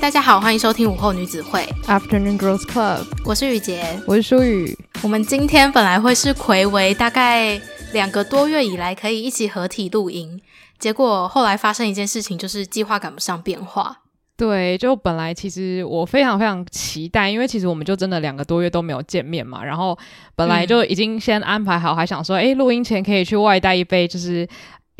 大家好，欢迎收听午后女子会 Afternoon Girls Club，我是雨洁，我是舒雨。我们今天本来会是睽违大概两个多月以来可以一起合体录音，结果后来发生一件事情，就是计划赶不上变化。对，就本来其实我非常非常期待，因为其实我们就真的两个多月都没有见面嘛，然后本来就已经先安排好，嗯、还想说，哎，录音前可以去外带一杯，就是。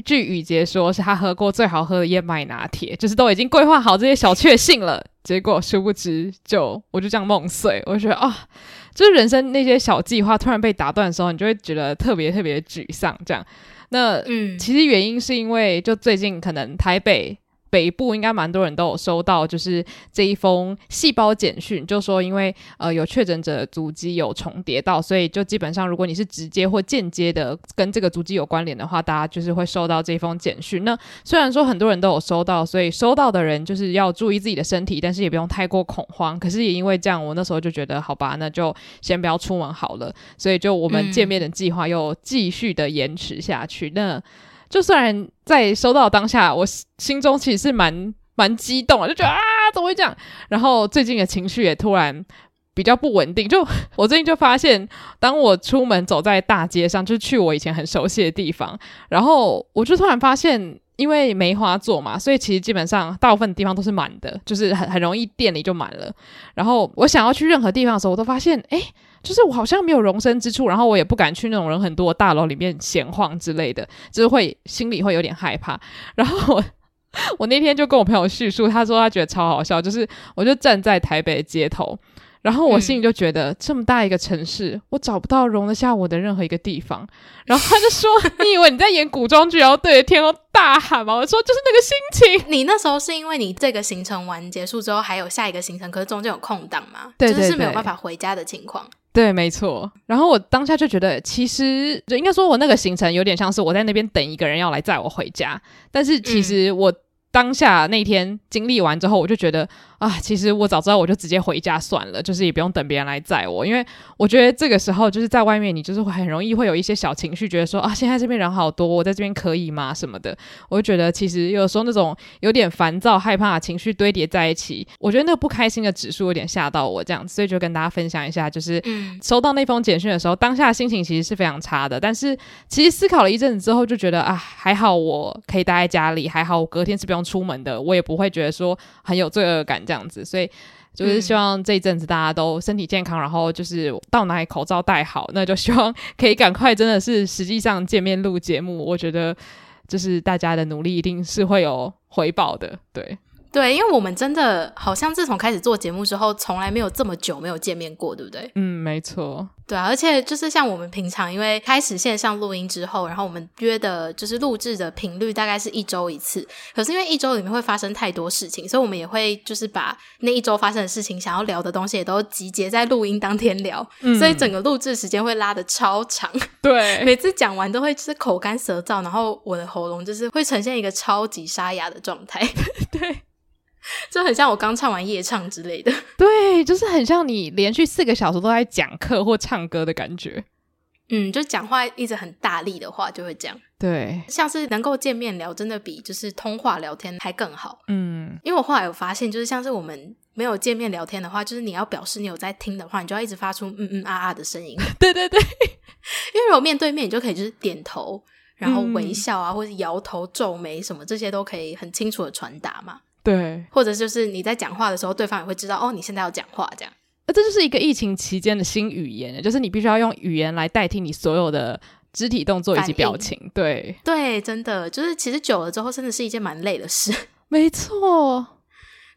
据雨杰说，是他喝过最好喝的燕麦拿铁，就是都已经规划好这些小确幸了。结果殊不知就，就我就这样梦碎。我就觉得啊，就是人生那些小计划突然被打断的时候，你就会觉得特别特别沮丧。这样，那嗯，其实原因是因为就最近可能台北。北部应该蛮多人都有收到，就是这一封细胞简讯，就说因为呃有确诊者的足迹有重叠到，所以就基本上如果你是直接或间接的跟这个足迹有关联的话，大家就是会收到这封简讯。那虽然说很多人都有收到，所以收到的人就是要注意自己的身体，但是也不用太过恐慌。可是也因为这样，我那时候就觉得好吧，那就先不要出门好了。所以就我们见面的计划又继续的延迟下去。嗯、那就虽然在收到当下，我心中其实是蛮蛮激动，就觉得啊，怎么会这样？然后最近的情绪也突然比较不稳定。就我最近就发现，当我出门走在大街上，就去我以前很熟悉的地方，然后我就突然发现，因为梅花座嘛，所以其实基本上大部分地方都是满的，就是很很容易店里就满了。然后我想要去任何地方的时候，我都发现，哎。就是我好像没有容身之处，然后我也不敢去那种人很多的大楼里面闲晃之类的，就是会心里会有点害怕。然后我我那天就跟我朋友叙述，他说他觉得超好笑，就是我就站在台北街头。然后我心里就觉得，嗯、这么大一个城市，我找不到容得下我的任何一个地方。然后他就说：“你以为你在演古装剧，然后对着天空大喊吗？”我说：“就是那个心情。”你那时候是因为你这个行程完结束之后还有下一个行程，可是中间有空档吗？对对对，就是没有办法回家的情况。对，没错。然后我当下就觉得，其实就应该说，我那个行程有点像是我在那边等一个人要来载我回家，但是其实我。嗯当下那天经历完之后，我就觉得啊，其实我早知道我就直接回家算了，就是也不用等别人来载我，因为我觉得这个时候就是在外面，你就是会很容易会有一些小情绪，觉得说啊，现在这边人好多，我在这边可以吗？什么的，我就觉得其实有时候那种有点烦躁、害怕情绪堆叠在一起，我觉得那个不开心的指数有点吓到我这样子，所以就跟大家分享一下，就是收到那封简讯的时候，当下心情其实是非常差的，但是其实思考了一阵子之后，就觉得啊，还好我可以待在家里，还好我隔天是不用。出门的，我也不会觉得说很有罪恶感这样子，所以就是希望这一阵子大家都身体健康，嗯、然后就是到哪里口罩戴好，那就希望可以赶快真的是实际上见面录节目。我觉得就是大家的努力一定是会有回报的，对。对，因为我们真的好像自从开始做节目之后，从来没有这么久没有见面过，对不对？嗯，没错。对啊，而且就是像我们平常，因为开始线上录音之后，然后我们约的就是录制的频率大概是一周一次。可是因为一周里面会发生太多事情，所以我们也会就是把那一周发生的事情、想要聊的东西也都集结在录音当天聊，嗯、所以整个录制时间会拉的超长。对，每次讲完都会就是口干舌燥，然后我的喉咙就是会呈现一个超级沙哑的状态。对。就很像我刚唱完夜唱之类的，对，就是很像你连续四个小时都在讲课或唱歌的感觉。嗯，就讲话一直很大力的话就会这样。对，像是能够见面聊，真的比就是通话聊天还更好。嗯，因为我后来有发现，就是像是我们没有见面聊天的话，就是你要表示你有在听的话，你就要一直发出嗯嗯啊啊的声音。对对对，因为如果面对面，你就可以就是点头，然后微笑啊，嗯、或者摇头、皱眉什么，这些都可以很清楚的传达嘛。对，或者就是你在讲话的时候，对方也会知道哦，你现在要讲话这样。那这就是一个疫情期间的新语言，就是你必须要用语言来代替你所有的肢体动作以及表情。对对，真的就是其实久了之后，真的是一件蛮累的事。没错，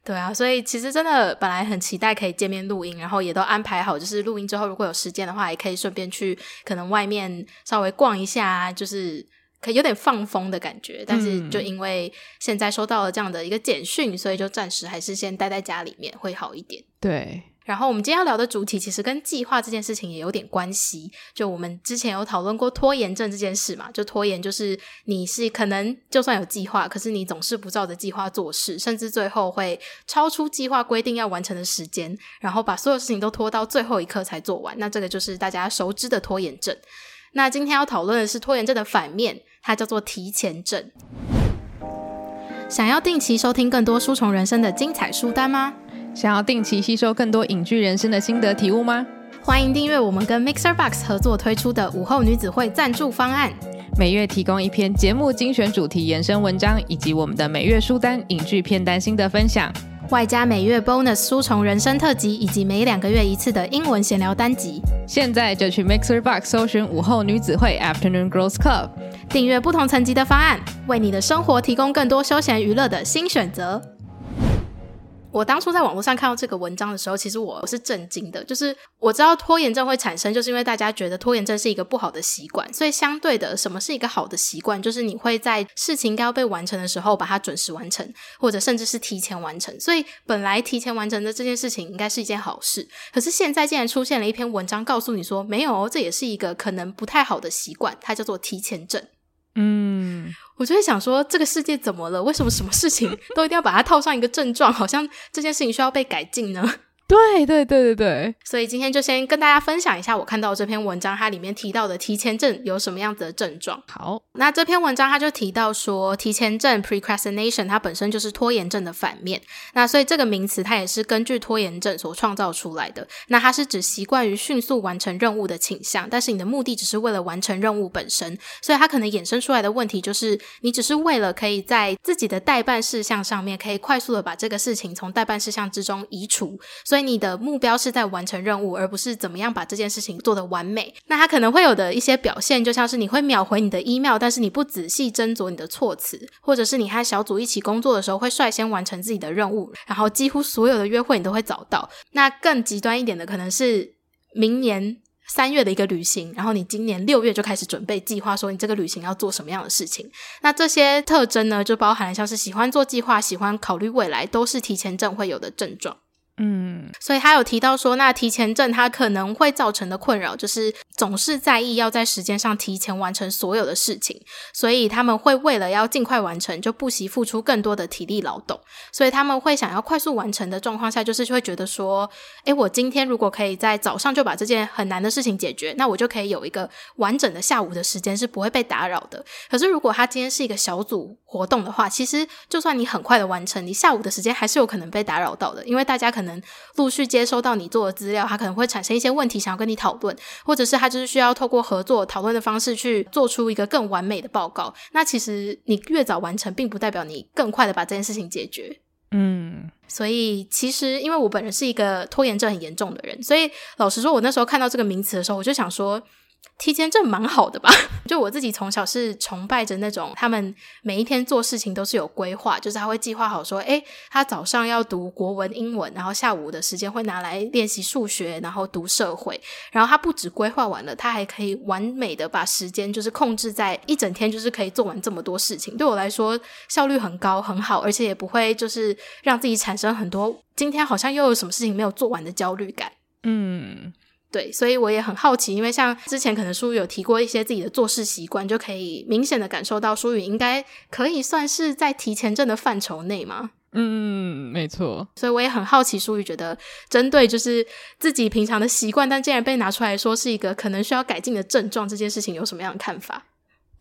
对啊，所以其实真的本来很期待可以见面录音，然后也都安排好，就是录音之后如果有时间的话，也可以顺便去可能外面稍微逛一下，就是。可有点放风的感觉，但是就因为现在收到了这样的一个简讯，嗯、所以就暂时还是先待在家里面会好一点。对，然后我们今天要聊的主题其实跟计划这件事情也有点关系。就我们之前有讨论过拖延症这件事嘛，就拖延就是你是可能就算有计划，可是你总是不照着计划做事，甚至最后会超出计划规定要完成的时间，然后把所有事情都拖到最后一刻才做完。那这个就是大家熟知的拖延症。那今天要讨论的是拖延症的反面。它叫做提前症。想要定期收听更多书虫人生的精彩书单吗？想要定期吸收更多影剧人生的心得体悟吗？欢迎订阅我们跟 Mixer Box 合作推出的午后女子会赞助方案，每月提供一篇节目精选主题延伸文章，以及我们的每月书单影剧片单心得分享。外加每月 bonus 书虫人生特辑，以及每两个月一次的英文闲聊单集。现在就去 Mixer Box 搜寻午后女子会 Afternoon Girls Club，订阅不同层级的方案，为你的生活提供更多休闲娱乐的新选择。我当初在网络上看到这个文章的时候，其实我是震惊的。就是我知道拖延症会产生，就是因为大家觉得拖延症是一个不好的习惯，所以相对的，什么是一个好的习惯？就是你会在事情应该要被完成的时候，把它准时完成，或者甚至是提前完成。所以本来提前完成的这件事情应该是一件好事，可是现在竟然出现了一篇文章，告诉你说没有，这也是一个可能不太好的习惯，它叫做提前症。嗯，我就会想说，这个世界怎么了？为什么什么事情都一定要把它套上一个症状？好像这件事情需要被改进呢？对对对对对，所以今天就先跟大家分享一下我看到这篇文章，它里面提到的提前症有什么样子的症状。好，那这篇文章它就提到说，提前症 （procrastination） 它本身就是拖延症的反面。那所以这个名词它也是根据拖延症所创造出来的。那它是指习惯于迅速完成任务的倾向，但是你的目的只是为了完成任务本身。所以它可能衍生出来的问题就是，你只是为了可以在自己的待办事项上面可以快速的把这个事情从待办事项之中移除，所以。你的目标是在完成任务，而不是怎么样把这件事情做得完美。那他可能会有的一些表现，就像是你会秒回你的 email，但是你不仔细斟酌你的措辞，或者是你和小组一起工作的时候会率先完成自己的任务，然后几乎所有的约会你都会早到。那更极端一点的，可能是明年三月的一个旅行，然后你今年六月就开始准备计划，说你这个旅行要做什么样的事情。那这些特征呢，就包含了像是喜欢做计划、喜欢考虑未来，都是提前症会有的症状。嗯，所以他有提到说，那提前症他可能会造成的困扰，就是总是在意要在时间上提前完成所有的事情，所以他们会为了要尽快完成，就不惜付出更多的体力劳动。所以他们会想要快速完成的状况下，就是会觉得说，诶，我今天如果可以在早上就把这件很难的事情解决，那我就可以有一个完整的下午的时间是不会被打扰的。可是如果他今天是一个小组活动的话，其实就算你很快的完成，你下午的时间还是有可能被打扰到的，因为大家可能。可能陆续接收到你做的资料，他可能会产生一些问题，想要跟你讨论，或者是他就是需要透过合作讨论的方式去做出一个更完美的报告。那其实你越早完成，并不代表你更快的把这件事情解决。嗯，所以其实因为我本人是一个拖延症很严重的人，所以老实说，我那时候看到这个名词的时候，我就想说。提前症蛮好的吧？就我自己从小是崇拜着那种，他们每一天做事情都是有规划，就是他会计划好说，诶，他早上要读国文、英文，然后下午的时间会拿来练习数学，然后读社会。然后他不止规划完了，他还可以完美的把时间就是控制在一整天，就是可以做完这么多事情。对我来说，效率很高，很好，而且也不会就是让自己产生很多今天好像又有什么事情没有做完的焦虑感。嗯。对，所以我也很好奇，因为像之前可能书宇有提过一些自己的做事习惯，就可以明显的感受到书宇应该可以算是在提前症的范畴内嘛。嗯，没错。所以我也很好奇，书宇觉得针对就是自己平常的习惯，但竟然被拿出来说是一个可能需要改进的症状，这件事情有什么样的看法？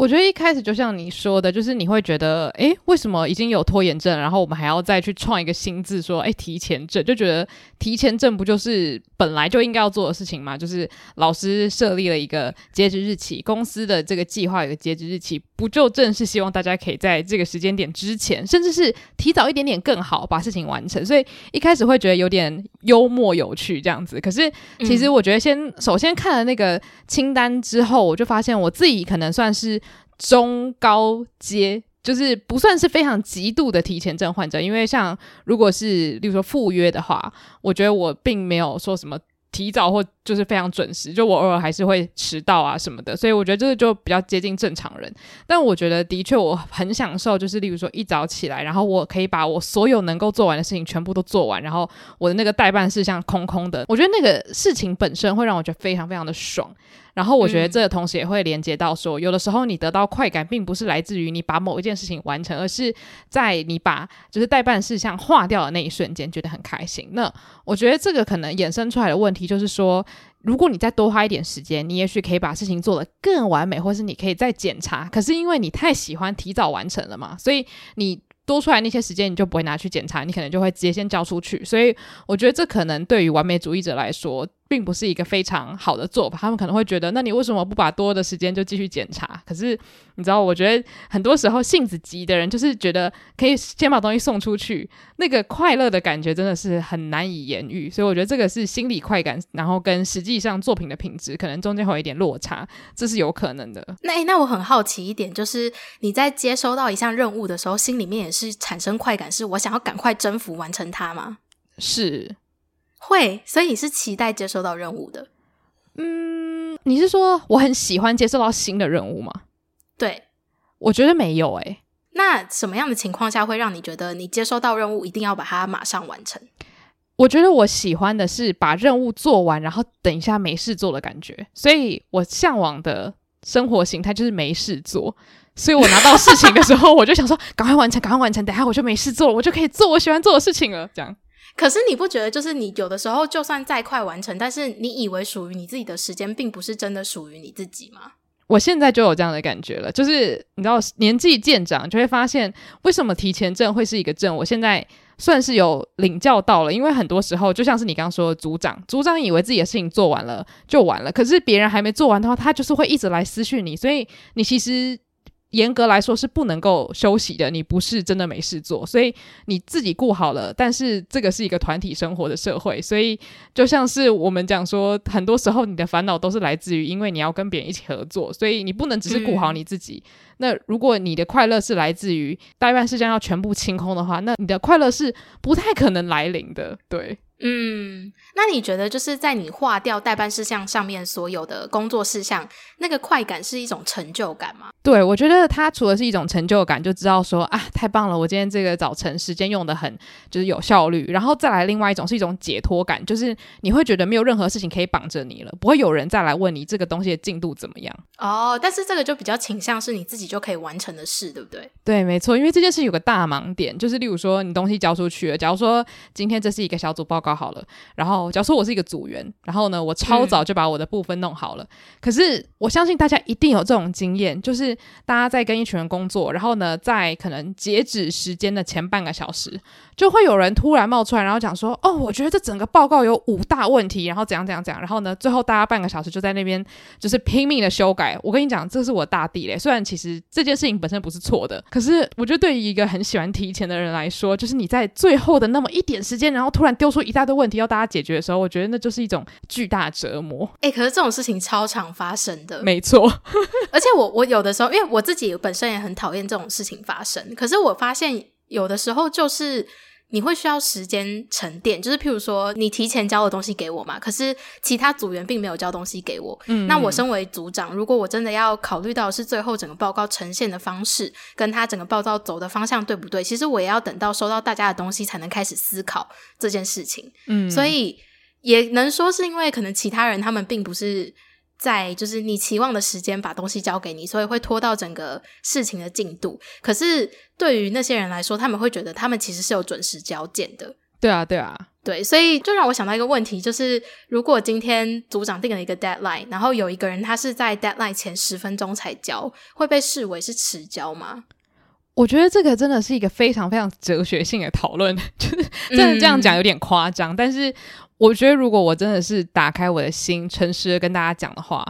我觉得一开始就像你说的，就是你会觉得，诶，为什么已经有拖延症，然后我们还要再去创一个新字，说，诶，提前症，就觉得提前症不就是本来就应该要做的事情吗？就是老师设立了一个截止日期，公司的这个计划有个截止日期，不就正是希望大家可以在这个时间点之前，甚至是提早一点点更好把事情完成。所以一开始会觉得有点幽默有趣这样子。可是其实我觉得先，先、嗯、首先看了那个清单之后，我就发现我自己可能算是。中高阶就是不算是非常极度的提前症患者，因为像如果是例如说赴约的话，我觉得我并没有说什么提早或就是非常准时，就我偶尔还是会迟到啊什么的，所以我觉得这个就比较接近正常人。但我觉得的确我很享受，就是例如说一早起来，然后我可以把我所有能够做完的事情全部都做完，然后我的那个待办事项空空的，我觉得那个事情本身会让我觉得非常非常的爽。然后我觉得这个同时也会连接到说，有的时候你得到快感，并不是来自于你把某一件事情完成，而是在你把就是代办事项划掉的那一瞬间，觉得很开心。那我觉得这个可能衍生出来的问题就是说，如果你再多花一点时间，你也许可以把事情做得更完美，或是你可以再检查。可是因为你太喜欢提早完成了嘛，所以你多出来那些时间，你就不会拿去检查，你可能就会直接先交出去。所以我觉得这可能对于完美主义者来说，并不是一个非常好的做法。他们可能会觉得，那你为什么不把多的时间就继续检查？可是你知道，我觉得很多时候性子急的人，就是觉得可以先把东西送出去，那个快乐的感觉真的是很难以言喻。所以我觉得这个是心理快感，然后跟实际上作品的品质可能中间会有一点落差，这是有可能的。那诶，那我很好奇一点，就是你在接收到一项任务的时候，心里面也是产生快感，是我想要赶快征服完成它吗？是，会，所以你是期待接收到任务的。嗯，你是说我很喜欢接受到新的任务吗？对，我觉得没有诶、欸。那什么样的情况下会让你觉得你接收到任务一定要把它马上完成？我觉得我喜欢的是把任务做完，然后等一下没事做的感觉。所以我向往的生活形态就是没事做。所以我拿到事情的时候，我就想说赶快完成，赶快完成，等下我就没事做了，我就可以做我喜欢做的事情了。这样。可是你不觉得，就是你有的时候就算再快完成，但是你以为属于你自己的时间，并不是真的属于你自己吗？我现在就有这样的感觉了，就是你知道，年纪渐长，就会发现为什么提前症会是一个症。我现在算是有领教到了，因为很多时候就像是你刚刚说的，组长，组长以为自己的事情做完了就完了，可是别人还没做完的话，他就是会一直来私讯你，所以你其实。严格来说是不能够休息的，你不是真的没事做，所以你自己顾好了。但是这个是一个团体生活的社会，所以就像是我们讲说，很多时候你的烦恼都是来自于因为你要跟别人一起合作，所以你不能只是顾好你自己。嗯。那如果你的快乐是来自于待办事项要全部清空的话，那你的快乐是不太可能来临的。对。嗯，那你觉得就是在你划掉待办事项上面所有的工作事项，那个快感是一种成就感吗？对，我觉得它除了是一种成就感，就知道说啊，太棒了，我今天这个早晨时间用的很就是有效率，然后再来另外一种是一种解脱感，就是你会觉得没有任何事情可以绑着你了，不会有人再来问你这个东西的进度怎么样。哦，但是这个就比较倾向是你自己就可以完成的事，对不对？对，没错，因为这件事有个大盲点，就是例如说你东西交出去了，假如说今天这是一个小组报告好了，然后。哦，假如说我是一个组员，然后呢，我超早就把我的部分弄好了。嗯。可是我相信大家一定有这种经验，就是大家在跟一群人工作，然后呢，在可能截止时间的前半个小时，就会有人突然冒出来，然后讲说：“哦，我觉得这整个报告有五大问题，然后怎样怎样怎样。”然后呢，最后大家半个小时就在那边就是拼命的修改。我跟你讲，这是我大地嘞。虽然其实这件事情本身不是错的，可是我觉得对于一个很喜欢提前的人来说，就是你在最后的那么一点时间，然后突然丢出一大堆问题要大家解决的时候，我觉得那就是一种巨大折磨。哎、欸，可是这种事情超常发生的，没错。而且我我有的时候，因为我自己本身也很讨厌这种事情发生，可是我发现有的时候就是。你会需要时间沉淀，就是譬如说，你提前交的东西给我嘛，可是其他组员并没有交东西给我。嗯，那我身为组长，如果我真的要考虑到是最后整个报告呈现的方式，跟他整个报告走的方向对不对，其实我也要等到收到大家的东西才能开始思考这件事情。嗯，所以也能说是因为可能其他人他们并不是。在就是你期望的时间把东西交给你，所以会拖到整个事情的进度。可是对于那些人来说，他们会觉得他们其实是有准时交件的。对啊，对啊，对，所以就让我想到一个问题，就是如果今天组长定了一个 deadline，然后有一个人他是在 deadline 前十分钟才交，会被视为是迟交吗？我觉得这个真的是一个非常非常哲学性的讨论，就是真的这样讲有点夸张，嗯，但是。我觉得，如果我真的是打开我的心，诚实的跟大家讲的话，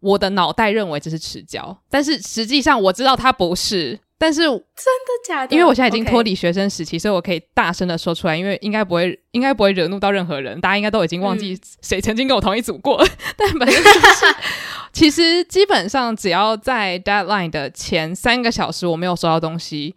我的脑袋认为这是迟交，但是实际上我知道它不是。但是真的假的？因为我现在已经脱离学生时期.所以我可以大声的说出来，因为应该不会，应该不会惹怒到任何人。大家应该都已经忘记谁曾经跟我同一组过。嗯、但反正就是，其实基本上只要在 deadline 的前三个小时我没有收到东西，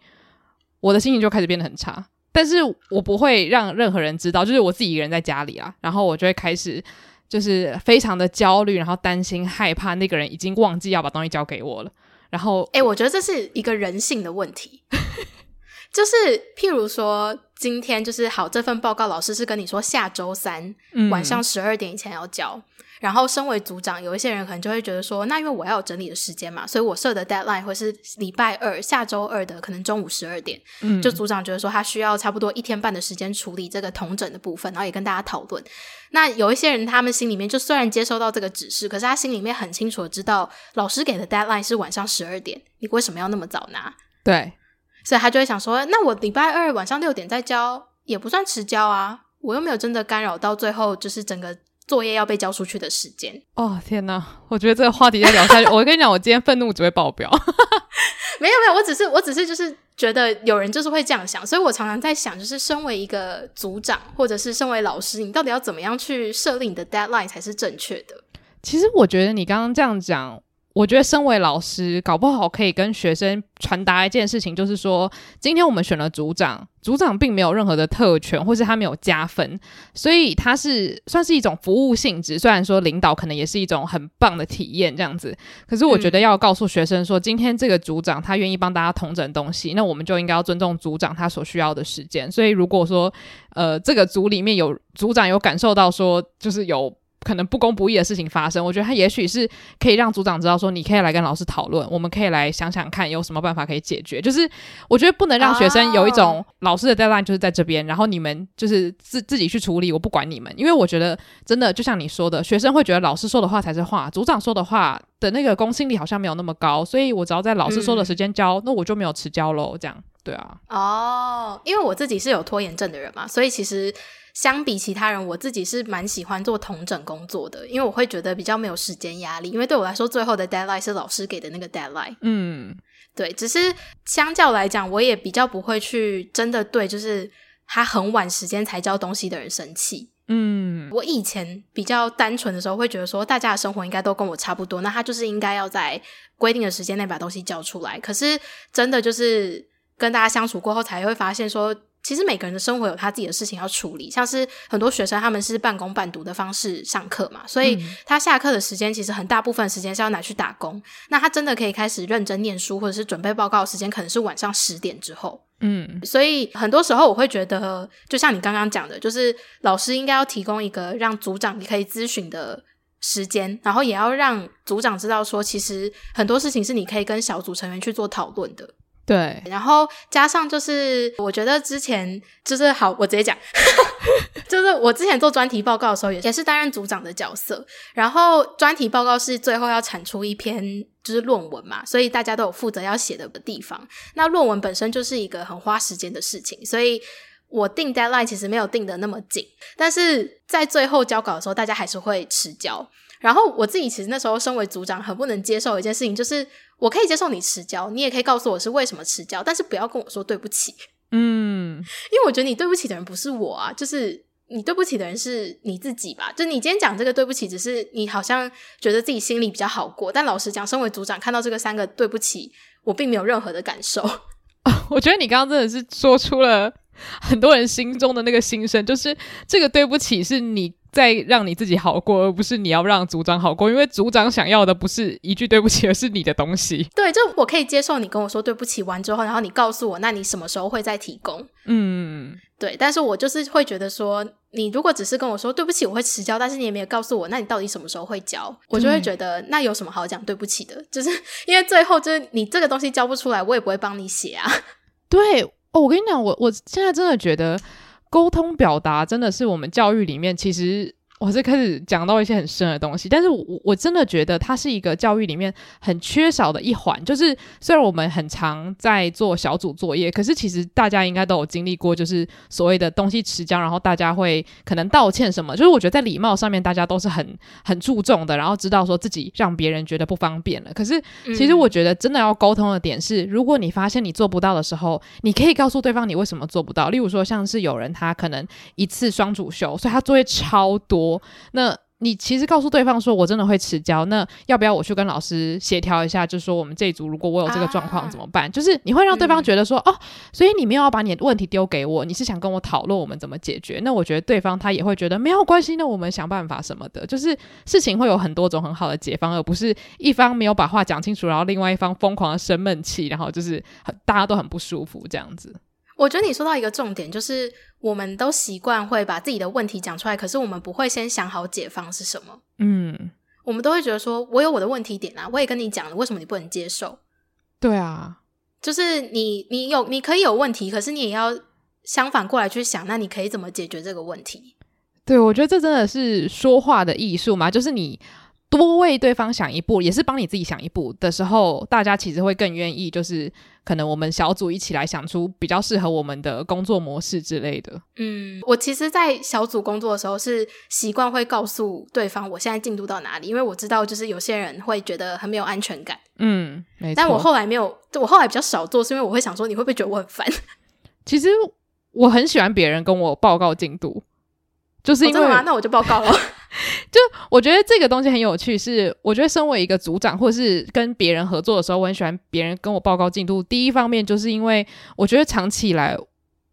我的心情就开始变得很差。但是我不会让任何人知道，就是我自己一个人在家里啊，然后我就会开始就是非常的焦虑，然后担心害怕那个人已经忘记要把东西交给我了。然后，哎、欸，我觉得这是一个人性的问题，就是譬如说今天就是好，这份报告老师是跟你说下周三晚上十二点以前要交。嗯然后，身为组长，有一些人可能就会觉得说，那因为我要有整理的时间嘛，所以我设的 deadline 会是礼拜二，下周二的可能中午十二点。嗯，就组长觉得说，他需要差不多一天半的时间处理这个同整的部分，然后也跟大家讨论。那有一些人，他们心里面就虽然接收到这个指示，可是他心里面很清楚的知道，老师给的 deadline 是晚上十二点，你为什么要那么早拿？对。所以他就会想说，那我礼拜二晚上六点再交也不算迟交啊，我又没有真的干扰到最后就是整个作业要被交出去的时间。哦天哪，我觉得这个话题再聊下去，我跟你讲，我今天愤怒只会爆表。没有没有，我只是我只是就是觉得有人就是会这样想，所以我常常在想，就是身为一个组长或者是身为老师，你到底要怎么样去设立你的 deadline 才是正确的？其实我觉得你刚刚这样讲。我觉得身为老师，搞不好可以跟学生传达一件事情，就是说，今天我们选了组长，组长并没有任何的特权，或是他没有加分，所以他是算是一种服务性质。虽然说领导可能也是一种很棒的体验，这样子，可是我觉得要告诉学生说，今天这个组长他愿意帮大家统整东西，那我们就应该要尊重组长他所需要的时间。所以如果说，呃，这个组里面有组长有感受到说，就是有。可能不公不义的事情发生，我觉得他也许是可以让组长知道说，你可以来跟老师讨论，我们可以来想想看有什么办法可以解决。就是我觉得不能让学生有一种老师的 deadline 就是在这边，然后你们就是自自己去处理，我不管你们。因为我觉得真的就像你说的，学生会觉得老师说的话才是话，组长说的话的那个公信力好像没有那么高，所以我只要在老师说的时间交，嗯、那我就没有迟交喽。这样对啊。哦，因为我自己是有拖延症的人嘛，所以其实。相比其他人，我自己是蛮喜欢做同整工作的，因为我会觉得比较没有时间压力。因为对我来说，最后的 deadline 是老师给的那个 deadline。嗯，对。只是相较来讲，我也比较不会去真的对，就是他很晚时间才交东西的人生气。嗯，我以前比较单纯的时候，会觉得说大家的生活应该都跟我差不多，那他就是应该要在规定的时间内把东西交出来。可是真的就是跟大家相处过后，才会发现说。其实每个人的生活有他自己的事情要处理，像是很多学生他们是半工半读的方式上课嘛，所以他下课的时间其实很大部分时间是要拿去打工。那他真的可以开始认真念书或者是准备报告的时间，可能是晚上十点之后。嗯，所以很多时候我会觉得，就像你刚刚讲的，就是老师应该要提供一个让组长可以咨询的时间，然后也要让组长知道说，其实很多事情是你可以跟小组成员去做讨论的。对，然后加上就是，我觉得之前就是好，我直接讲，就是我之前做专题报告的时候，也也是担任组长的角色。然后专题报告是最后要产出一篇就是论文嘛，所以大家都有负责要写的地方。那论文本身就是一个很花时间的事情，所以我定 deadline 其实没有定得那么紧，但是在最后交稿的时候，大家还是会迟交。然后我自己其实那时候身为组长，很不能接受一件事情，就是我可以接受你迟交，你也可以告诉我是为什么迟交，但是不要跟我说对不起。嗯，因为我觉得你对不起的人不是我啊，就是你对不起的人是你自己吧。就你今天讲这个对不起，只是你好像觉得自己心里比较好过，但老实讲，身为组长看到这个三个对不起，我并没有任何的感受。我觉得你刚刚真的是说出了很多人心中的那个心声，就是这个对不起是你。在让你自己好过，而不是你要让组长好过，因为组长想要的不是一句对不起，而是你的东西。对，就我可以接受你跟我说对不起完之后，然后你告诉我，那你什么时候会再提供？嗯，对。但是我就是会觉得说，你如果只是跟我说对不起，我会迟交，但是你也没有告诉我，那你到底什么时候会交？我就会觉得那有什么好讲对不起的？就是因为最后就是你这个东西交不出来，我也不会帮你写啊。对哦，我跟你讲，我我现在真的觉得。沟通表达真的是我们教育里面，其实。我是开始讲到一些很深的东西，但是我我真的觉得它是一个教育里面很缺少的一环。就是虽然我们很常在做小组作业，可是其实大家应该都有经历过，就是所谓的东西迟交，然后大家会可能道歉什么。就是我觉得在礼貌上面，大家都是很很注重的，然后知道说自己让别人觉得不方便了。可是其实我觉得真的要沟通的点是，如果你发现你做不到的时候，你可以告诉对方你为什么做不到。例如说，像是有人他可能一次双主修，所以他作业超多。那你其实告诉对方说，我真的会迟交，那要不要我去跟老师协调一下？就是说我们这一组如果我有这个状况怎么办？啊、就是你会让对方觉得说，嗯、哦，所以你没有要把你的问题丢给我，你是想跟我讨论我们怎么解决？那我觉得对方他也会觉得没有关系，那我们想办法什么的。就是事情会有很多种很好的解方，而不是一方没有把话讲清楚，然后另外一方疯狂的生闷气，然后就是大家都很不舒服这样子。我觉得你说到一个重点，就是我们都习惯会把自己的问题讲出来，可是我们不会先想好解方是什么。嗯，我们都会觉得说，我有我的问题点啊，我也跟你讲了，为什么你不能接受？对啊，就是你，你有，你可以有问题，可是你也要相反过来去想，那你可以怎么解决这个问题？对，我觉得这真的是说话的艺术嘛，就是你。多为对方想一步，也是帮你自己想一步的时候，大家其实会更愿意，就是可能我们小组一起来想出比较适合我们的工作模式之类的。嗯，我其实，在小组工作的时候是习惯会告诉对方我现在进度到哪里，因为我知道就是有些人会觉得很没有安全感。嗯，没错。但我后来没有，我后来比较少做，是因为我会想说，你会不会觉得我很烦？其实我很喜欢别人跟我报告进度，就是因为、哦、那我就报告了。就我觉得这个东西很有趣，是我觉得身为一个组长，或是跟别人合作的时候，我很喜欢别人跟我报告进度。第一方面就是因为我觉得长期以来，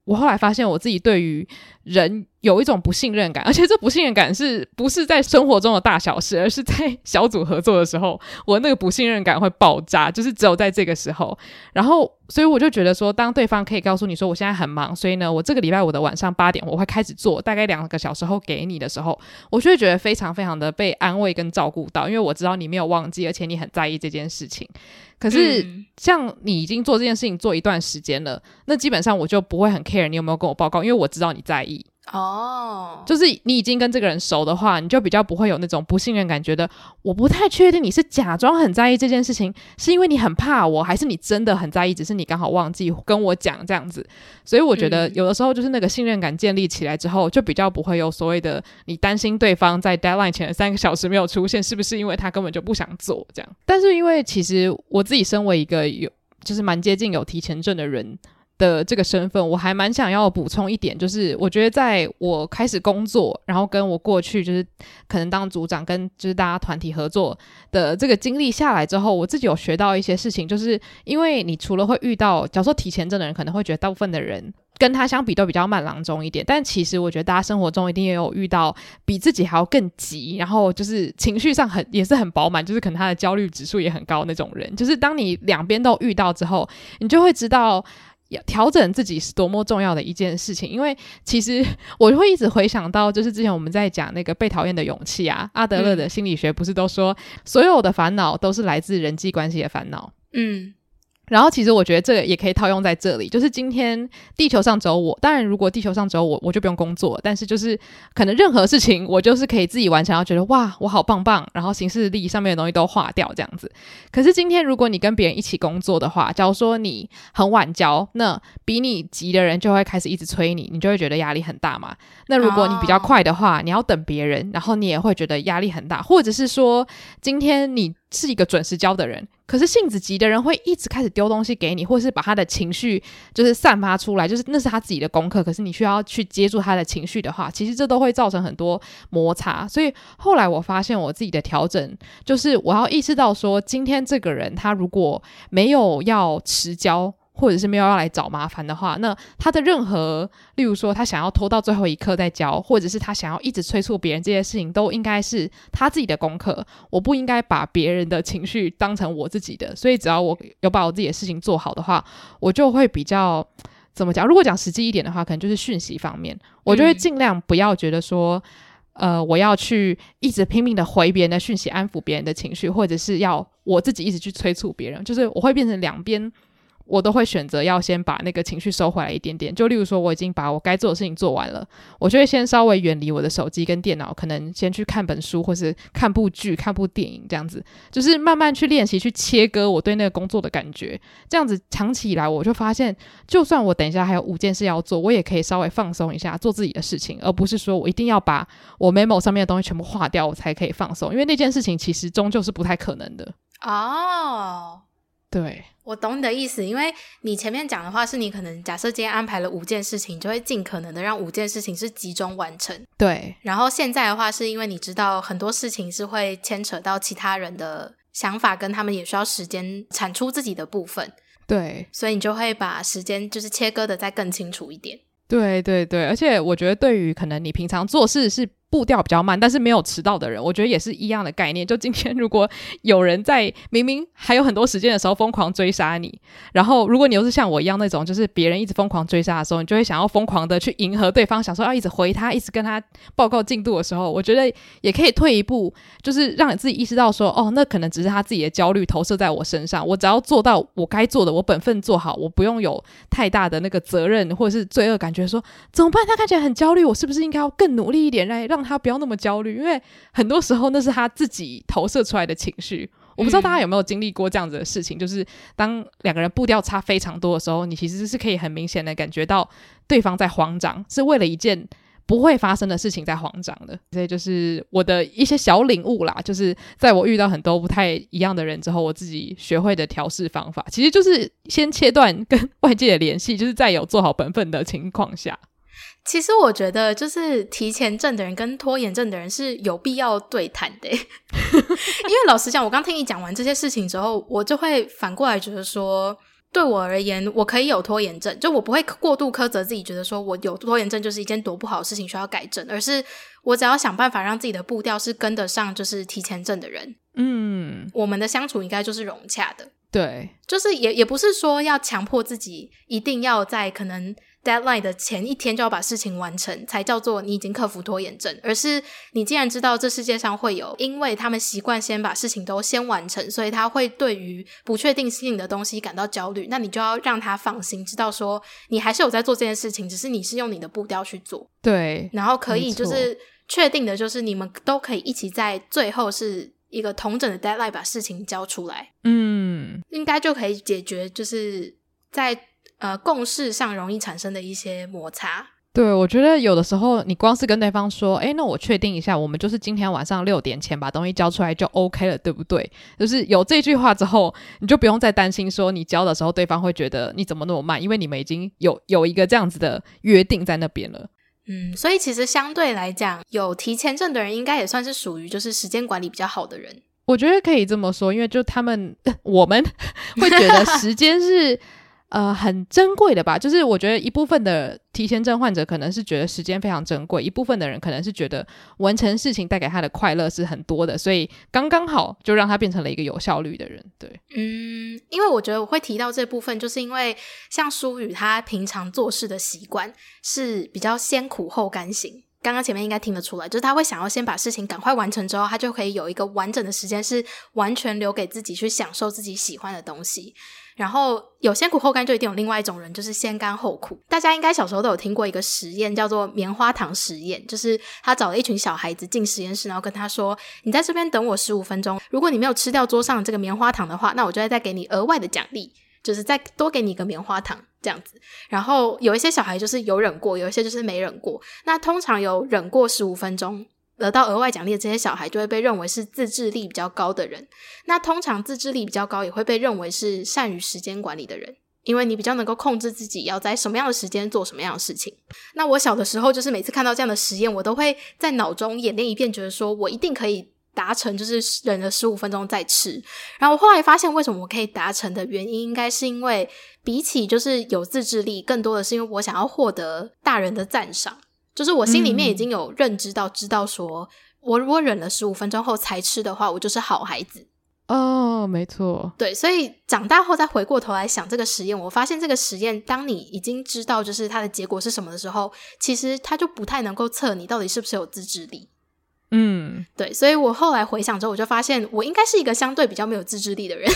我后来发现我自己对于人有一种不信任感，而且这不信任感是不是在生活中的大小事，而是在小组合作的时候，我那个不信任感会爆炸，就是只有在这个时候。然后，所以我就觉得说，当对方可以告诉你说我现在很忙，所以呢，我这个礼拜五的晚上八点我会开始做，大概两个小时后给你的时候，我就会觉得非常非常的被安慰跟照顾到，因为我知道你没有忘记，而且你很在意这件事情。可是，像你已经做这件事情做一段时间了，那基本上我就不会很 care 你有没有跟我报告，因为我知道你在意。哦，oh. 就是你已经跟这个人熟的话，你就比较不会有那种不信任感，觉得我不太确定你是假装很在意这件事情，是因为你很怕我，还是你真的很在意，只是你刚好忘记跟我讲这样子。所以我觉得有的时候就是那个信任感建立起来之后，就比较不会有所谓的你担心对方在 deadline 前的三个小时没有出现，是不是因为他根本就不想做这样？但是因为其实我自己身为一个有就是蛮接近有提前症的人。的这个身份，我还蛮想要补充一点，就是我觉得在我开始工作，然后跟我过去就是可能当组长跟就是大家团体合作的这个经历下来之后，我自己有学到一些事情，就是因为你除了会遇到，假如说提前症的人，可能会觉得大部分的人跟他相比都比较慢郎中一点，但其实我觉得大家生活中一定也有遇到比自己还要更急，然后就是情绪上很也是很饱满，就是可能他的焦虑指数也很高那种人，就是当你两边都遇到之后，你就会知道。要调整自己是多么重要的一件事情，因为其实 我会一直回想到，就是之前我们在讲那个被讨厌的勇气啊，阿德勒的心理学不是都说，所有的烦恼都是来自人际关系的烦恼，嗯。然后其实我觉得这个也可以套用在这里，就是今天地球上只有我，当然如果地球上只有我，我就不用工作。但是就是可能任何事情，我就是可以自己完成，然后觉得哇，我好棒棒，然后行事历上面的东西都化掉这样子。可是今天如果你跟别人一起工作的话，假如说你很晚交，那比你急的人就会开始一直催你，你就会觉得压力很大嘛。那如果你比较快的话，你要等别人，然后你也会觉得压力很大，或者是说今天你。是一个准时交的人，可是性子急的人会一直开始丢东西给你，或是把他的情绪就是散发出来，就是那是他自己的功课。可是你需要去接住他的情绪的话，其实这都会造成很多摩擦。所以后来我发现我自己的调整，就是我要意识到说，今天这个人他如果没有要迟交。或者是没有要来找麻烦的话，那他的任何，例如说他想要拖到最后一刻再交，或者是他想要一直催促别人这些事情，都应该是他自己的功课。我不应该把别人的情绪当成我自己的，所以只要我有把我自己的事情做好的话，我就会比较怎么讲？如果讲实际一点的话，可能就是讯息方面，我就会尽量不要觉得说，呃，我要去一直拼命的回别人的讯息，安抚别人的情绪，或者是要我自己一直去催促别人，就是我会变成两边。我都会选择要先把那个情绪收回来一点点，就例如说我已经把我该做的事情做完了，我就会先稍微远离我的手机跟电脑，可能先去看本书或是看部剧、看部电影这样子，就是慢慢去练习去切割我对那个工作的感觉。这样子长期以来，我就发现，就算我等一下还有五件事要做，我也可以稍微放松一下，做自己的事情，而不是说我一定要把我 memo 上面的东西全部划掉，我才可以放松，因为那件事情其实终究是不太可能的。哦，对。我懂你的意思，因为你前面讲的话是你可能假设今天安排了五件事情，你就会尽可能的让五件事情是集中完成。对，然后现在的话是因为你知道很多事情是会牵扯到其他人的想法，跟他们也需要时间产出自己的部分。对，所以你就会把时间就是切割的再更清楚一点。对对对，而且我觉得对于可能你平常做事是。步调比较慢，但是没有迟到的人，我觉得也是一样的概念。就今天，如果有人在明明还有很多时间的时候疯狂追杀你，然后如果你又是像我一样那种，就是别人一直疯狂追杀的时候，你就会想要疯狂的去迎合对方，想说要一直回他，一直跟他报告进度的时候，我觉得也可以退一步，就是让你自己意识到说，哦，那可能只是他自己的焦虑投射在我身上，我只要做到我该做的，我本分做好，我不用有太大的那个责任或者是罪恶感觉，说怎么办？他看起来很焦虑，我是不是应该要更努力一点来让让他不要那么焦虑，因为很多时候那是他自己投射出来的情绪。我不知道大家有没有经历过这样子的事情，嗯、就是当两个人步调差非常多的时候，你其实是可以很明显的感觉到对方在慌张，是为了一件不会发生的事情在慌张的。所以就是我的一些小领悟啦，就是在我遇到很多不太一样的人之后，我自己学会的调试方法，其实就是先切断跟外界的联系，就是在有做好本分的情况下。其实我觉得，就是提前症的人跟拖延症的人是有必要对谈的，因为老实讲，我刚听你讲完这些事情之后，我就会反过来觉得说，对我而言，我可以有拖延症，就我不会过度苛责自己，觉得说我有拖延症就是一件多不好的事情需要改正，而是我只要想办法让自己的步调是跟得上，就是提前症的人，嗯，我们的相处应该就是融洽的，对，就是也也不是说要强迫自己一定要在可能。Deadline 的前一天就要把事情完成，才叫做你已经克服拖延症。而是你既然知道这世界上会有，因为他们习惯先把事情都先完成，所以他会对于不确定性的东西感到焦虑。那你就要让他放心，知道说你还是有在做这件事情，只是你是用你的步调去做。对，然后可以就是确定的就是你们都可以一起在最后是一个同整的 Deadline 把事情交出来。嗯，应该就可以解决，就是在。呃，共事上容易产生的一些摩擦。对，我觉得有的时候你光是跟对方说，哎，那我确定一下，我们就是今天晚上六点前把东西交出来就 OK 了，对不对？就是有这句话之后，你就不用再担心说你交的时候对方会觉得你怎么那么慢，因为你们已经有有一个这样子的约定在那边了。嗯，所以其实相对来讲，有提前证的人应该也算是属于就是时间管理比较好的人。我觉得可以这么说，因为就他们 我们 会觉得时间是。呃，很珍贵的吧？就是我觉得一部分的提前症患者可能是觉得时间非常珍贵，一部分的人可能是觉得完成事情带给他的快乐是很多的，所以刚刚好就让他变成了一个有效率的人。对，嗯，因为我觉得我会提到这部分，就是因为像舒宇他平常做事的习惯是比较先苦后甘型。刚刚前面应该听得出来，就是他会想要先把事情赶快完成之后，他就可以有一个完整的时间是完全留给自己去享受自己喜欢的东西。然后有先苦后甘，就一定有另外一种人，就是先甘后苦。大家应该小时候都有听过一个实验，叫做棉花糖实验，就是他找了一群小孩子进实验室，然后跟他说：“你在这边等我十五分钟，如果你没有吃掉桌上这个棉花糖的话，那我就会再给你额外的奖励，就是再多给你一个棉花糖这样子。”然后有一些小孩就是有忍过，有一些就是没忍过。那通常有忍过十五分钟，得到额外奖励的这些小孩就会被认为是自制力比较高的人。那通常自制力比较高也会被认为是善于时间管理的人，因为你比较能够控制自己要在什么样的时间做什么样的事情。那我小的时候就是每次看到这样的实验，我都会在脑中演练一遍，觉得说我一定可以达成，就是忍了十五分钟再吃。然后我后来发现，为什么我可以达成的原因，应该是因为比起就是有自制力，更多的是因为我想要获得大人的赞赏。就是我心里面已经有认知到，知道说我如果忍了十五分钟后才吃的话，我就是好孩子。哦，没错，对，所以长大后再回过头来想这个实验，我发现这个实验，当你已经知道就是它的结果是什么的时候，其实它就不太能够测你到底是不是有自制力。嗯，对，所以我后来回想之后，我就发现我应该是一个相对比较没有自制力的人。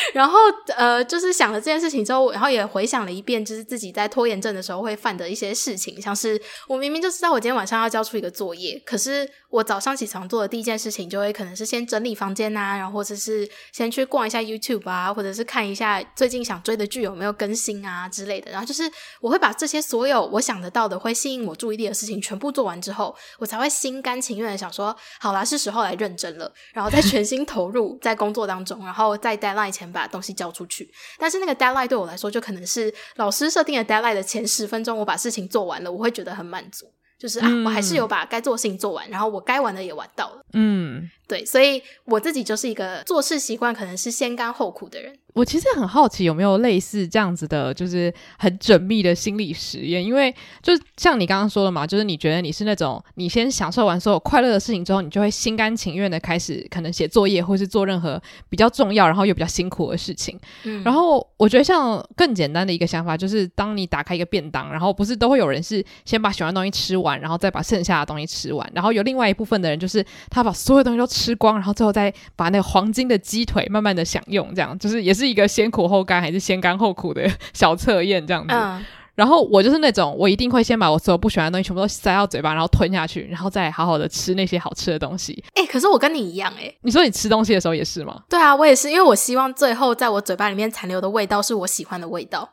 然后，呃，就是想了这件事情之后，然后也回想了一遍，就是自己在拖延症的时候会犯的一些事情，像是我明明就知道我今天晚上要交出一个作业，可是我早上起床做的第一件事情就会可能是先整理房间啊，然后或者是先去逛一下 YouTube 啊，或者是看一下最近想追的剧有没有更新啊之类的。然后就是我会把这些所有我想得到的会吸引我注意力的事情全部做完之后，我才会心甘情愿的想说，好啦，是时候来认真了，然后再全心投入在工作当中，然后在 deadline 前把东西交出去，但是那个 deadline 对我来说，就可能是老师设定的 deadline 的前十分钟，我把事情做完了，我会觉得很满足，就是啊，我还是有把该做的事情做完，然后我该玩的也玩到了，嗯，对，所以我自己就是一个做事习惯可能是先甘后苦的人。我其实很好奇有没有类似这样子的，就是很缜密的心理实验，因为就像你刚刚说的嘛，就是你觉得你是那种你先享受完所有快乐的事情之后，你就会心甘情愿的开始可能写作业或是做任何比较重要然后又比较辛苦的事情。嗯，然后我觉得像更简单的一个想法就是，当你打开一个便当，然后不是都会有人是先把喜欢的东西吃完，然后再把剩下的东西吃完，然后有另外一部分的人就是他把所有东西都吃光，然后最后再把那个黄金的鸡腿慢慢的享用，这样就是也是。是一个先苦后甘还是先甘后苦的小测验这样子，嗯、然后我就是那种，我一定会先把我所有不喜欢的东西全部都塞到嘴巴，然后吞下去，然后再好好的吃那些好吃的东西。哎、欸，可是我跟你一样、欸，哎，你说你吃东西的时候也是吗？对啊，我也是，因为我希望最后在我嘴巴里面残留的味道是我喜欢的味道。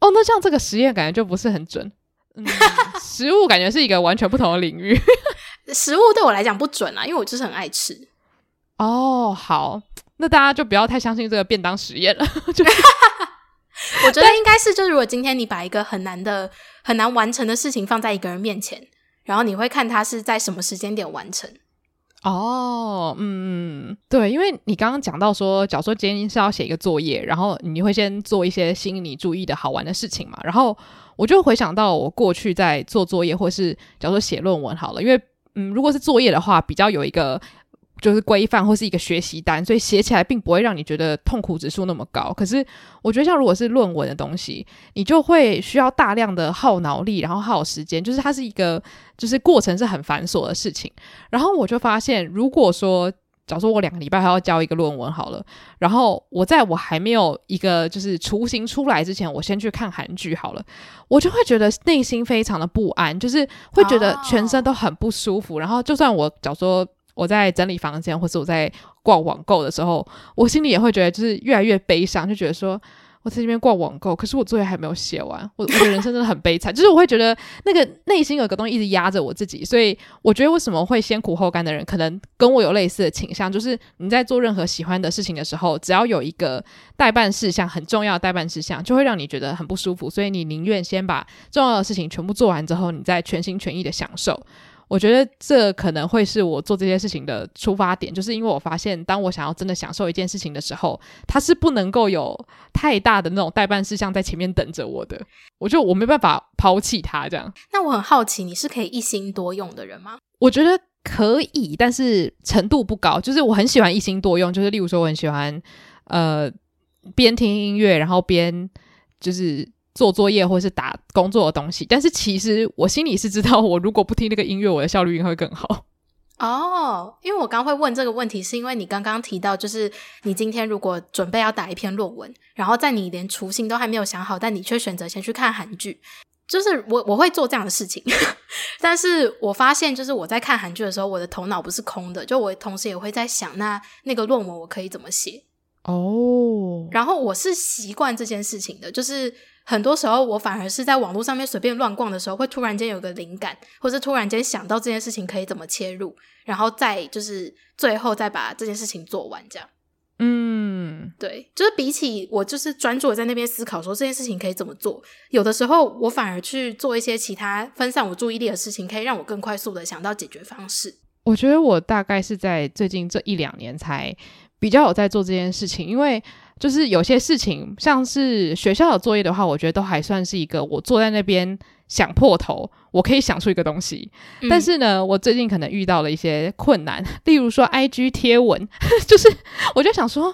哦，那这样这个实验感觉就不是很准。嗯，食物感觉是一个完全不同的领域。食物对我来讲不准啊，因为我就是很爱吃。哦，好，那大家就不要太相信这个便当实验了。就我觉得应该是，就是如果今天你把一个很难的、很难完成的事情放在一个人面前，然后你会看他是在什么时间点完成。哦，嗯，对，因为你刚刚讲到说，假如说今天是要写一个作业，然后你会先做一些吸引你注意的好玩的事情嘛，然后我就回想到我过去在做作业，或是假如说写论文好了，因为嗯，如果是作业的话，比较有一个。就是规范或是一个学习单，所以写起来并不会让你觉得痛苦指数那么高。可是我觉得，像如果是论文的东西，你就会需要大量的耗脑力，然后耗时间，就是它是一个就是过程是很繁琐的事情。然后我就发现，如果说假如说我两个礼拜还要交一个论文好了，然后我在我还没有一个就是雏形出来之前，我先去看韩剧好了，我就会觉得内心非常的不安，就是会觉得全身都很不舒服。Oh. 然后就算我假如说。我在整理房间，或是我在逛网购的时候，我心里也会觉得就是越来越悲伤，就觉得说我在这边逛网购，可是我作业还没有写完，我我的人生真的很悲惨。就是我会觉得那个内心有个东西一直压着我自己，所以我觉得为什么会先苦后甘的人，可能跟我有类似的倾向，就是你在做任何喜欢的事情的时候，只要有一个待办事项很重要的待办事项，就会让你觉得很不舒服，所以你宁愿先把重要的事情全部做完之后，你再全心全意的享受。我觉得这可能会是我做这些事情的出发点，就是因为我发现，当我想要真的享受一件事情的时候，它是不能够有太大的那种代办事项在前面等着我的。我就我没办法抛弃它这样。那我很好奇，你是可以一心多用的人吗？我觉得可以，但是程度不高。就是我很喜欢一心多用，就是例如说，我很喜欢呃边听音乐，然后边就是。做作业或是打工作的东西，但是其实我心里是知道，我如果不听那个音乐，我的效率应该会更好。哦，因为我刚会问这个问题，是因为你刚刚提到，就是你今天如果准备要打一篇论文，然后在你连雏形都还没有想好，但你却选择先去看韩剧，就是我我会做这样的事情，但是我发现，就是我在看韩剧的时候，我的头脑不是空的，就我同时也会在想，那那个论文我可以怎么写？哦，然后我是习惯这件事情的，就是。很多时候，我反而是在网络上面随便乱逛的时候，会突然间有个灵感，或是突然间想到这件事情可以怎么切入，然后再就是最后再把这件事情做完，这样。嗯，对，就是比起我就是专注在那边思考说这件事情可以怎么做，有的时候我反而去做一些其他分散我注意力的事情，可以让我更快速的想到解决方式。我觉得我大概是在最近这一两年才比较有在做这件事情，因为。就是有些事情，像是学校的作业的话，我觉得都还算是一个我坐在那边想破头，我可以想出一个东西。嗯、但是呢，我最近可能遇到了一些困难，例如说 IG 贴文，就是我就想说。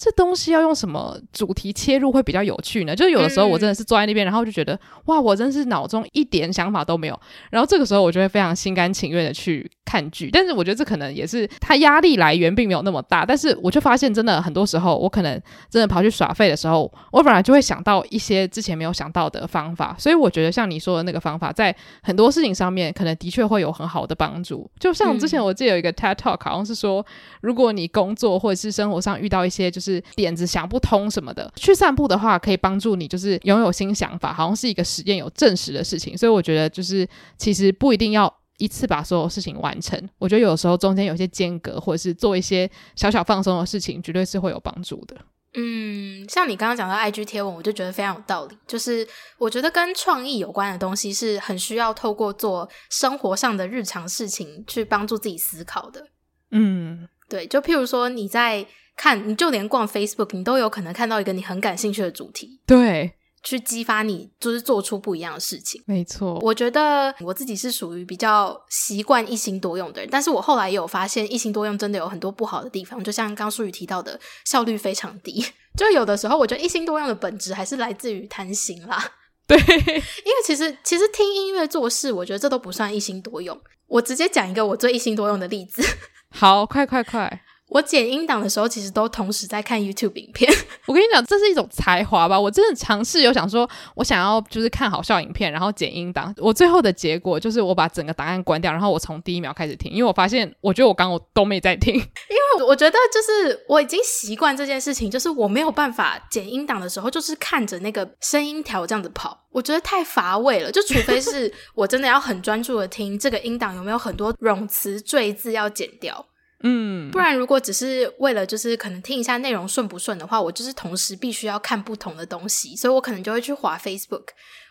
这东西要用什么主题切入会比较有趣呢？就是有的时候我真的是坐在那边，然后就觉得哇，我真是脑中一点想法都没有。然后这个时候我就会非常心甘情愿的去看剧。但是我觉得这可能也是它压力来源并没有那么大。但是我就发现，真的很多时候我可能真的跑去耍废的时候，我本来就会想到一些之前没有想到的方法。所以我觉得像你说的那个方法，在很多事情上面可能的确会有很好的帮助。就像之前我记得有一个 TED Talk，好像是说，如果你工作或者是生活上遇到一些就是是点子想不通什么的，去散步的话可以帮助你，就是拥有新想法，好像是一个实验有证实的事情。所以我觉得，就是其实不一定要一次把所有事情完成。我觉得有时候中间有些间隔，或者是做一些小小放松的事情，绝对是会有帮助的。嗯，像你刚刚讲到 IG 贴文，我就觉得非常有道理。就是我觉得跟创意有关的东西，是很需要透过做生活上的日常事情去帮助自己思考的。嗯，对，就譬如说你在。看，你就连逛 Facebook，你都有可能看到一个你很感兴趣的主题，对，去激发你，就是做出不一样的事情。没错，我觉得我自己是属于比较习惯一心多用的人，但是我后来也有发现，一心多用真的有很多不好的地方，就像刚淑宇提到的，效率非常低。就有的时候，我觉得一心多用的本质还是来自于贪心啦。对，因为其实其实听音乐做事，我觉得这都不算一心多用。我直接讲一个我最一心多用的例子。好，快快快！我剪音档的时候，其实都同时在看 YouTube 影片。我跟你讲，这是一种才华吧？我真的尝试有想说，我想要就是看好笑影片，然后剪音档。我最后的结果就是我把整个档案关掉，然后我从第一秒开始听，因为我发现，我觉得我刚刚我都没在听，因为我觉得就是我已经习惯这件事情，就是我没有办法剪音档的时候，就是看着那个声音条这样子跑，我觉得太乏味了。就除非是 我真的要很专注的听这个音档有没有很多冗词赘字要剪掉。嗯，不然如果只是为了就是可能听一下内容顺不顺的话，我就是同时必须要看不同的东西，所以我可能就会去划 Facebook，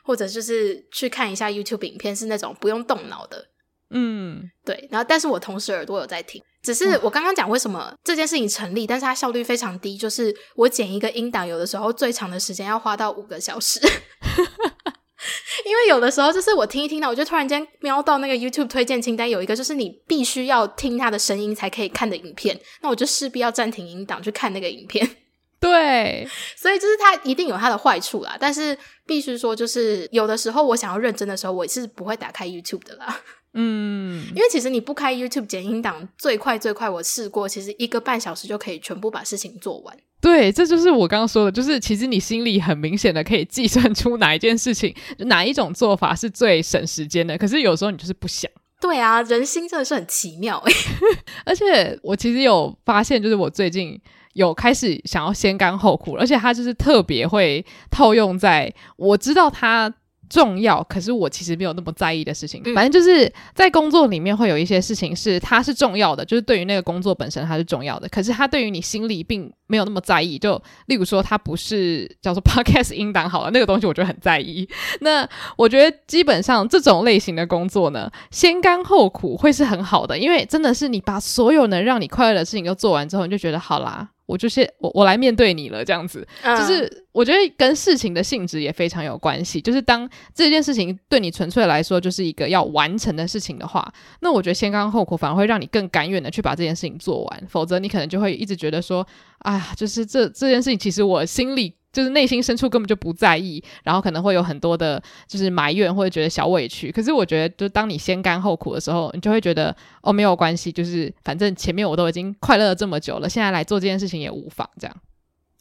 或者就是去看一下 YouTube 影片，是那种不用动脑的。嗯，对。然后，但是我同时耳朵有在听，只是我刚刚讲为什么这件事情成立，但是它效率非常低，就是我剪一个音档，有的时候最长的时间要花到五个小时。因为有的时候就是我听一听到，我就突然间瞄到那个 YouTube 推荐清单有一个就是你必须要听他的声音才可以看的影片，那我就势必要暂停音档去看那个影片。对，所以就是它一定有它的坏处啦，但是必须说就是有的时候我想要认真的时候，我是不会打开 YouTube 的啦。嗯，因为其实你不开 YouTube 剪音档，最快最快我试过，其实一个半小时就可以全部把事情做完。对，这就是我刚刚说的，就是其实你心里很明显的可以计算出哪一件事情，哪一种做法是最省时间的。可是有时候你就是不想。对啊，人心真的是很奇妙诶。而且我其实有发现，就是我最近有开始想要先甘后苦，而且它就是特别会套用在我知道它。重要，可是我其实没有那么在意的事情。反正就是在工作里面会有一些事情是它是重要的，就是对于那个工作本身它是重要的，可是它对于你心里并没有那么在意。就例如说，它不是叫做 podcast 音档好了，那个东西我就很在意。那我觉得基本上这种类型的工作呢，先甘后苦会是很好的，因为真的是你把所有能让你快乐的事情都做完之后，你就觉得好啦。我就先我我来面对你了，这样子，嗯、就是我觉得跟事情的性质也非常有关系。就是当这件事情对你纯粹来说就是一个要完成的事情的话，那我觉得先甘后苦反而会让你更甘愿的去把这件事情做完。否则你可能就会一直觉得说，哎呀，就是这这件事情其实我心里。就是内心深处根本就不在意，然后可能会有很多的，就是埋怨或者觉得小委屈。可是我觉得，就当你先甘后苦的时候，你就会觉得哦，没有关系，就是反正前面我都已经快乐了这么久了，现在来做这件事情也无妨。这样，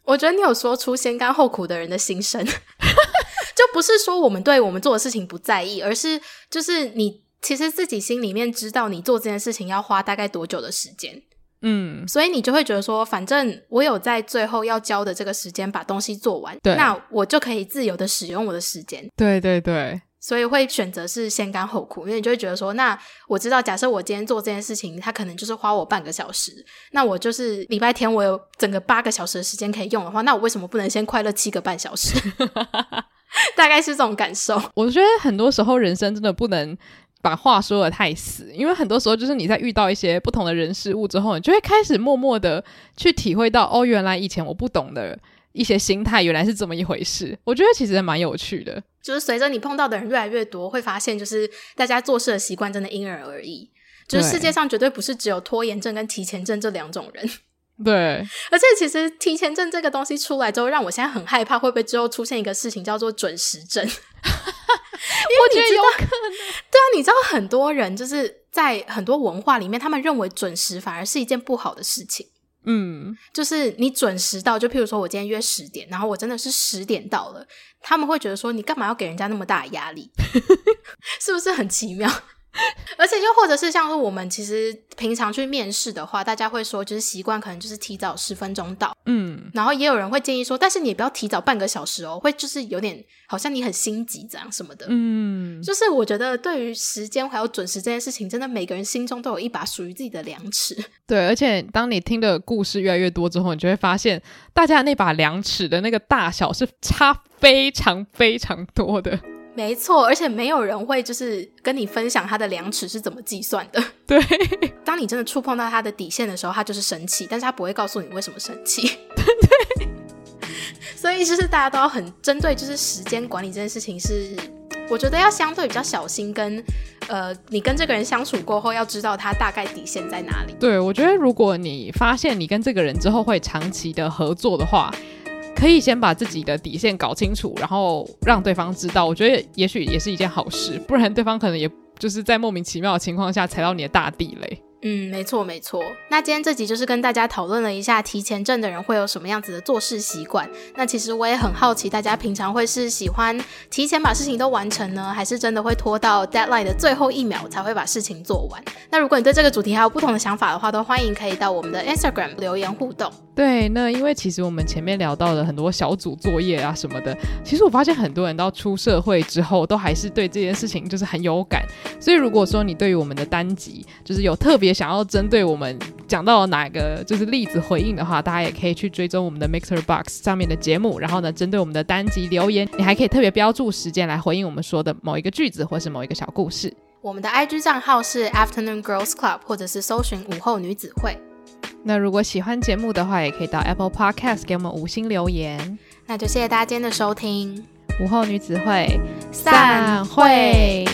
我觉得你有说出先甘后苦的人的心声，就不是说我们对我们做的事情不在意，而是就是你其实自己心里面知道你做这件事情要花大概多久的时间。嗯，所以你就会觉得说，反正我有在最后要交的这个时间把东西做完，对，那我就可以自由的使用我的时间。对对对，所以会选择是先甘后苦，因为你就会觉得说，那我知道，假设我今天做这件事情，它可能就是花我半个小时，那我就是礼拜天我有整个八个小时的时间可以用的话，那我为什么不能先快乐七个半小时？大概是这种感受。我觉得很多时候人生真的不能。把话说的太死，因为很多时候就是你在遇到一些不同的人事物之后，你就会开始默默的去体会到，哦，原来以前我不懂的一些心态，原来是这么一回事。我觉得其实也蛮有趣的，就是随着你碰到的人越来越多，会发现就是大家做事的习惯真的因人而异，就是世界上绝对不是只有拖延症跟提前症这两种人。对，而且其实提前症这个东西出来之后，让我现在很害怕，会不会之后出现一个事情叫做准时症？我觉得有可能。对啊，你知道很多人就是在很多文化里面，他们认为准时反而是一件不好的事情。嗯，就是你准时到，就譬如说我今天约十点，然后我真的是十点到了，他们会觉得说你干嘛要给人家那么大的压力？是不是很奇妙？而且又或者是像是我们其实平常去面试的话，大家会说就是习惯可能就是提早十分钟到，嗯，然后也有人会建议说，但是你也不要提早半个小时哦，会就是有点好像你很心急这样什么的，嗯，就是我觉得对于时间还有准时这件事情，真的每个人心中都有一把属于自己的量尺。对，而且当你听的故事越来越多之后，你就会发现大家那把量尺的那个大小是差非常非常多的。没错，而且没有人会就是跟你分享他的量尺是怎么计算的。对，当你真的触碰到他的底线的时候，他就是生气，但是他不会告诉你为什么生气。对，所以就是大家都要很针对，就是时间管理这件事情是，我觉得要相对比较小心跟，跟呃，你跟这个人相处过后，要知道他大概底线在哪里。对，我觉得如果你发现你跟这个人之后会长期的合作的话。可以先把自己的底线搞清楚，然后让对方知道。我觉得也许也是一件好事，不然对方可能也就是在莫名其妙的情况下踩到你的大地雷。嗯，没错没错。那今天这集就是跟大家讨论了一下提前症的人会有什么样子的做事习惯。那其实我也很好奇，大家平常会是喜欢提前把事情都完成呢，还是真的会拖到 deadline 的最后一秒才会把事情做完？那如果你对这个主题还有不同的想法的话，都欢迎可以到我们的 Instagram 留言互动。对，那因为其实我们前面聊到了很多小组作业啊什么的，其实我发现很多人到出社会之后，都还是对这件事情就是很有感。所以如果说你对于我们的单集就是有特别也想要针对我们讲到哪个就是例子回应的话，大家也可以去追踪我们的 Mixer Box 上面的节目，然后呢，针对我们的单集留言，你还可以特别标注时间来回应我们说的某一个句子或是某一个小故事。我们的 IG 账号是 Afternoon Girls Club，或者是搜寻午后女子会。那如果喜欢节目的话，也可以到 Apple Podcast 给我们五星留言。那就谢谢大家今天的收听，午后女子会散会。